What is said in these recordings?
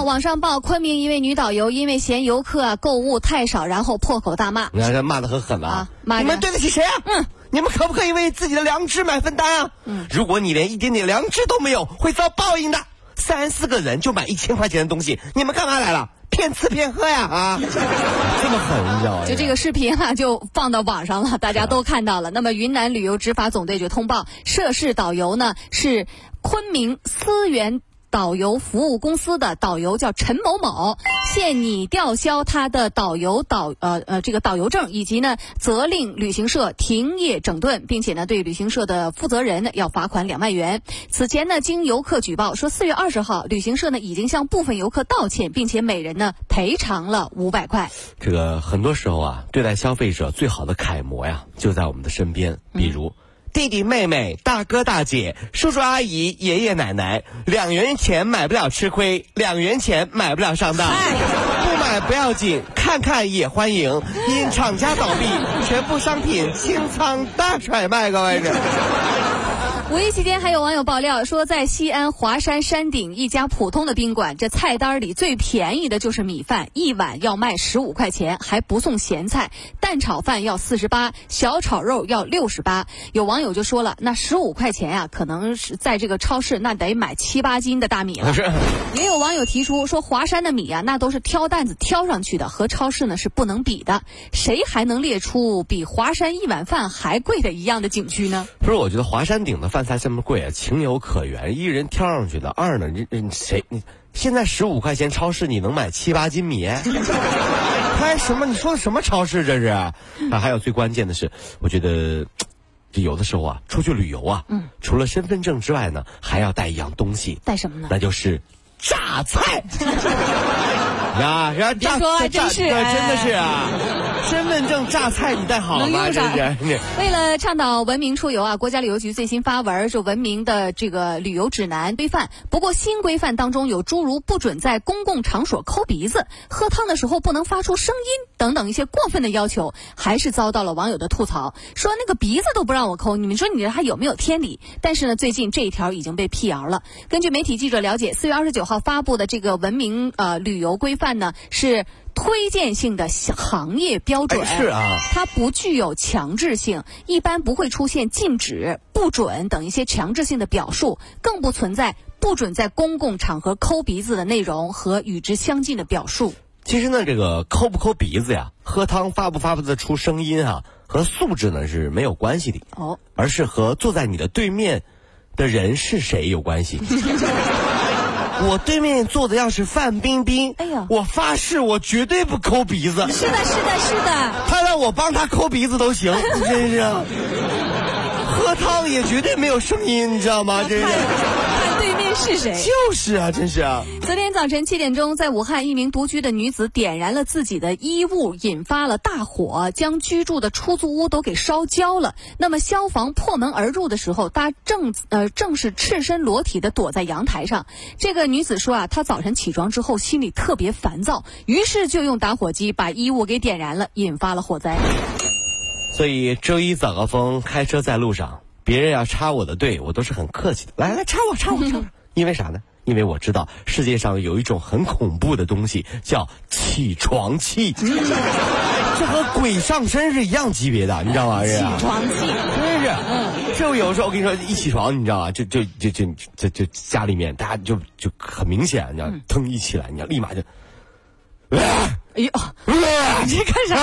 网上报昆明一位女导游因为嫌游客啊购物太少，然后破口大骂。你看这骂的很狠啊啊！骂你们对得起谁啊？嗯，你们可不可以为自己的良知买份单啊？嗯，如果你连一点点良知都没有，会遭报应的。三四个人就买一千块钱的东西，你们干嘛来了？骗吃骗喝呀啊！这么狠，你知道吗？就这个视频啊，就放到网上了，大家都看到了。那么云南旅游执法总队就通报，涉事导游呢是昆明思源。导游服务公司的导游叫陈某某，现拟吊销他的导游导呃呃这个导游证，以及呢责令旅行社停业整顿，并且呢对旅行社的负责人呢要罚款两万元。此前呢经游客举报说，四月二十号旅行社呢已经向部分游客道歉，并且每人呢赔偿了五百块。这个很多时候啊，对待消费者最好的楷模呀，就在我们的身边。比如，弟弟妹妹、大哥大姐、叔叔阿姨、爷爷奶奶，两元钱买不了吃亏，两元钱买不了上当。不买不要紧，看看也欢迎。因厂家倒闭，全部商品清仓大甩卖，各位是。五一期间，还有网友爆料说，在西安华山山顶一家普通的宾馆，这菜单里最便宜的就是米饭，一碗要卖十五块钱，还不送咸菜，蛋炒饭要四十八，小炒肉要六十八。有网友就说了，那十五块钱呀、可能是在这个超市那得买七八斤的大米了。是也有网友提出说，华山的米啊，那都是挑担子挑上去的，和超市呢是不能比的。谁还能列出比华山一碗饭还贵的一样的景区呢？不是，我觉得华山顶的饭菜这么贵啊，情有可原。一人挑上去的，二呢，你你谁你现在十五块钱超市你能买七八斤米？开什么？你说的什么超市这是？啊，还有最关键的是，我觉得。这有的时候啊，出去旅游啊，嗯，除了身份证之外呢，还要带一样东西，带什么呢？那就是榨菜。呀，然后榨别说真是对真的是哎啊，身份证榨菜你带好了吗？能用上这是。为了倡导文明出游啊，国家旅游局最新发文是文明的这个旅游指南规范。不过新规范当中有诸如不准在公共场所抠鼻子、喝汤的时候不能发出声音等等一些过分的要求，还是遭到了网友的吐槽，说那个鼻子都不让我抠，你们说你这还有没有天理？但是呢，最近这一条已经被辟谣了。根据媒体记者了解，四月二十九号发布的这个文明呃旅游规范呢是。推荐性的行业标准、哎是啊它不具有强制性，一般不会出现禁止、不准等一些强制性的表述，更不存在不准在公共场合抠鼻子的内容和与之相近的表述。其实呢，这个抠不抠鼻子呀，喝汤发不发不得出声音啊，和素质呢是没有关系的，哦，而是和坐在你的对面的人是谁有关系。我对面坐的要是范冰冰，哎呀我发誓我绝对不抠鼻子，是的，是的，是的。他让我帮他抠鼻子都行，真是。喝汤也绝对没有声音，你知道吗？真是。是谁？就是啊，真是啊。昨天早晨七点钟，在武汉，一名独居的女子点燃了自己的衣物，引发了大火，将居住的出租屋都给烧焦了。那么消防破门而入的时候，她正呃正是赤身裸体的躲在阳台上。这个女子说啊，她早晨起床之后心里特别烦躁，于是就用打火机把衣物给点燃了，引发了火灾。所以周一早高峰开车在路上，别人要插我的队，我都是很客气的。来来，插我，插我，插我。因为啥呢？因为我知道世界上有一种很恐怖的东西叫起床气，这和鬼上身是一样级别的，你知道吗？起床气真是，这我有时候我跟你说，一起床，你知道吗？就就就就就就家里面大家就就很明显，你知道，腾一起来，你知道，立马就。哎呦，你这干啥？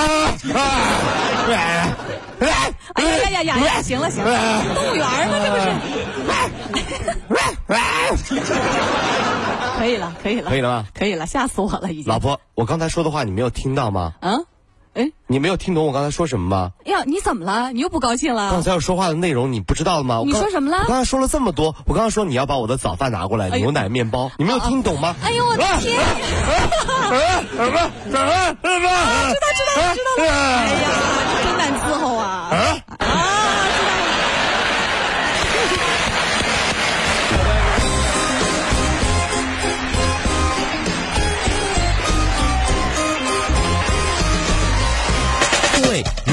哎呀呀呀呀！行了行了，动物园吗？这不是？可以了，可以了，可以了吗？可以了，吓死我了，已经。老婆，我刚才说的话你没有听到吗？嗯，哎你没有听懂我刚才说什么吗？呀，你怎么了？你又不高兴了刚？才我说话的内容你不知道了吗？你说什么了我刚才说了这么多，我刚刚说你要把我的早饭拿过来，哎牛奶、面包，你没有听懂吗？哎呦我的天！知道知道知道了。哎呀，真难伺候啊！对，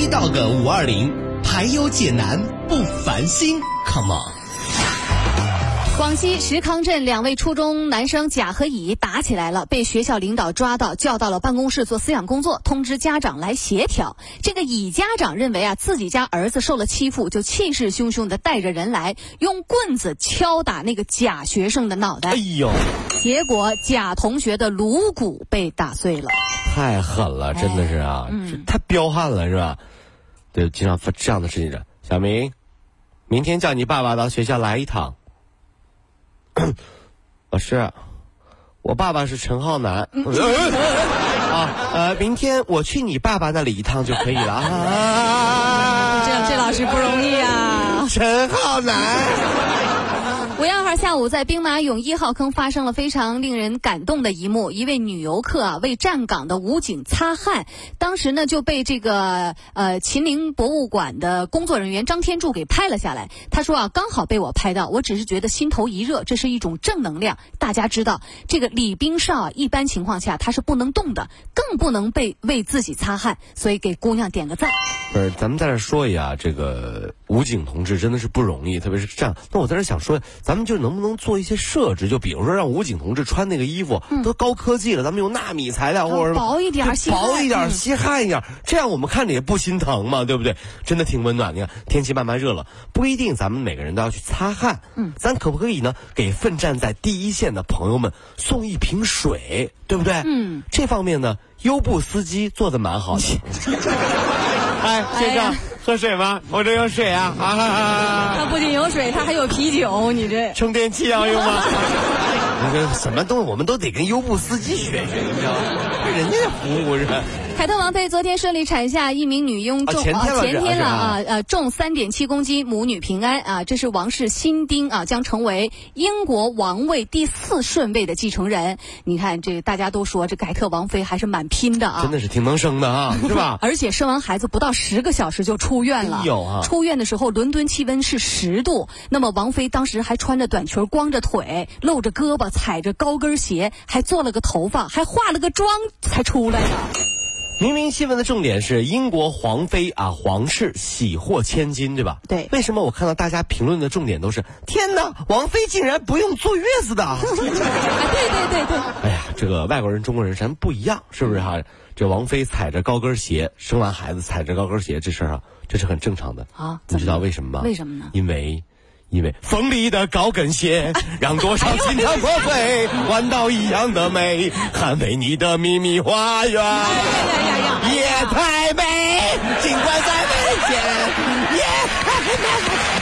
B B Dog 五二零，排忧解难不烦心，Come on。广西石康镇两位初中男生甲和乙打起来了，被学校领导抓到，叫到了办公室做思想工作，通知家长来协调。这个乙家长认为啊，自己家儿子受了欺负，就气势汹汹的带着人来，用棍子敲打那个甲学生的脑袋哎，呦，结果甲同学的颅骨被打碎了。太狠了，真的是啊，这太彪悍了，是吧？对，经常发这样的事情的。小明，明天叫你爸爸到学校来一趟。老师，我爸爸是陈浩南。啊，呃，明天我去你爸爸那里一趟就可以了啊。这这老师不容易啊！陈浩南。五月二号下午，在兵马俑一号坑发生了非常令人感动的一幕。一位女游客啊，为站岗的武警擦汗，当时呢就被这个呃秦陵博物馆的工作人员张天柱给拍了下来。他说啊，刚好被我拍到，我只是觉得心头一热，这是一种正能量。大家知道，这个李冰少啊，一般情况下他是不能动的，更不能被为自己擦汗，所以给姑娘点个赞。不是，咱们在这说一下，这个武警同志真的是不容易，特别是这样。那我在这想说，咱们就能不能做一些设置？就比如说让武警同志穿那个衣服，都高科技了，咱们用纳米材料或者薄一点薄一点吸汗一点，这样我们看着也不心疼嘛，对不对？真的挺温暖。你看天气慢慢热了，不一定咱们每个人都要去擦汗，嗯，咱可不可以呢？给奋战在第一线的朋友们送一瓶水，对不对？嗯，这方面呢，优步司机做的蛮好的。哎，先生，哎呀喝水吗？我这有水啊！啊，它不仅有水，它还有啤酒，你这。充电器要用吗？那个什么东西，我们都得跟优步司机学学，你知道吗？人家的服务是。凯特王妃昨天顺利产下一名女婴，重啊前天了啊呃重三点七公斤，母女平安啊，这是王室新丁啊，将成为英国王位第四顺位的继承人。你看这大家都说这凯特王妃还是蛮拼的啊，真的是挺能生的啊，是吧？而且生完孩子不到十个小时就出院了。有啊出院的时候，伦敦气温是十度。那么王妃当时还穿着短裙，光着腿，露着胳膊，踩着高跟鞋，还做了个头发，还化了个妆才出来的。明明新闻的重点是英国皇妃啊，皇室喜获千金，对吧？对为什么我看到大家评论的重点都是天哪，王妃竟然不用坐月子的？啊，对对对对。哎呀，这个外国人、中国人咱不一样，是不是哈、这王菲踩着高跟鞋生完孩子，踩着高跟鞋这事儿啊，这是很正常的啊你知道为什么吗？为什么呢因为。因为锋利的高跟鞋 让多少心跳破碎，弯刀一样的美，捍卫你的秘密花园。夜太美，尽管再危险，也太美。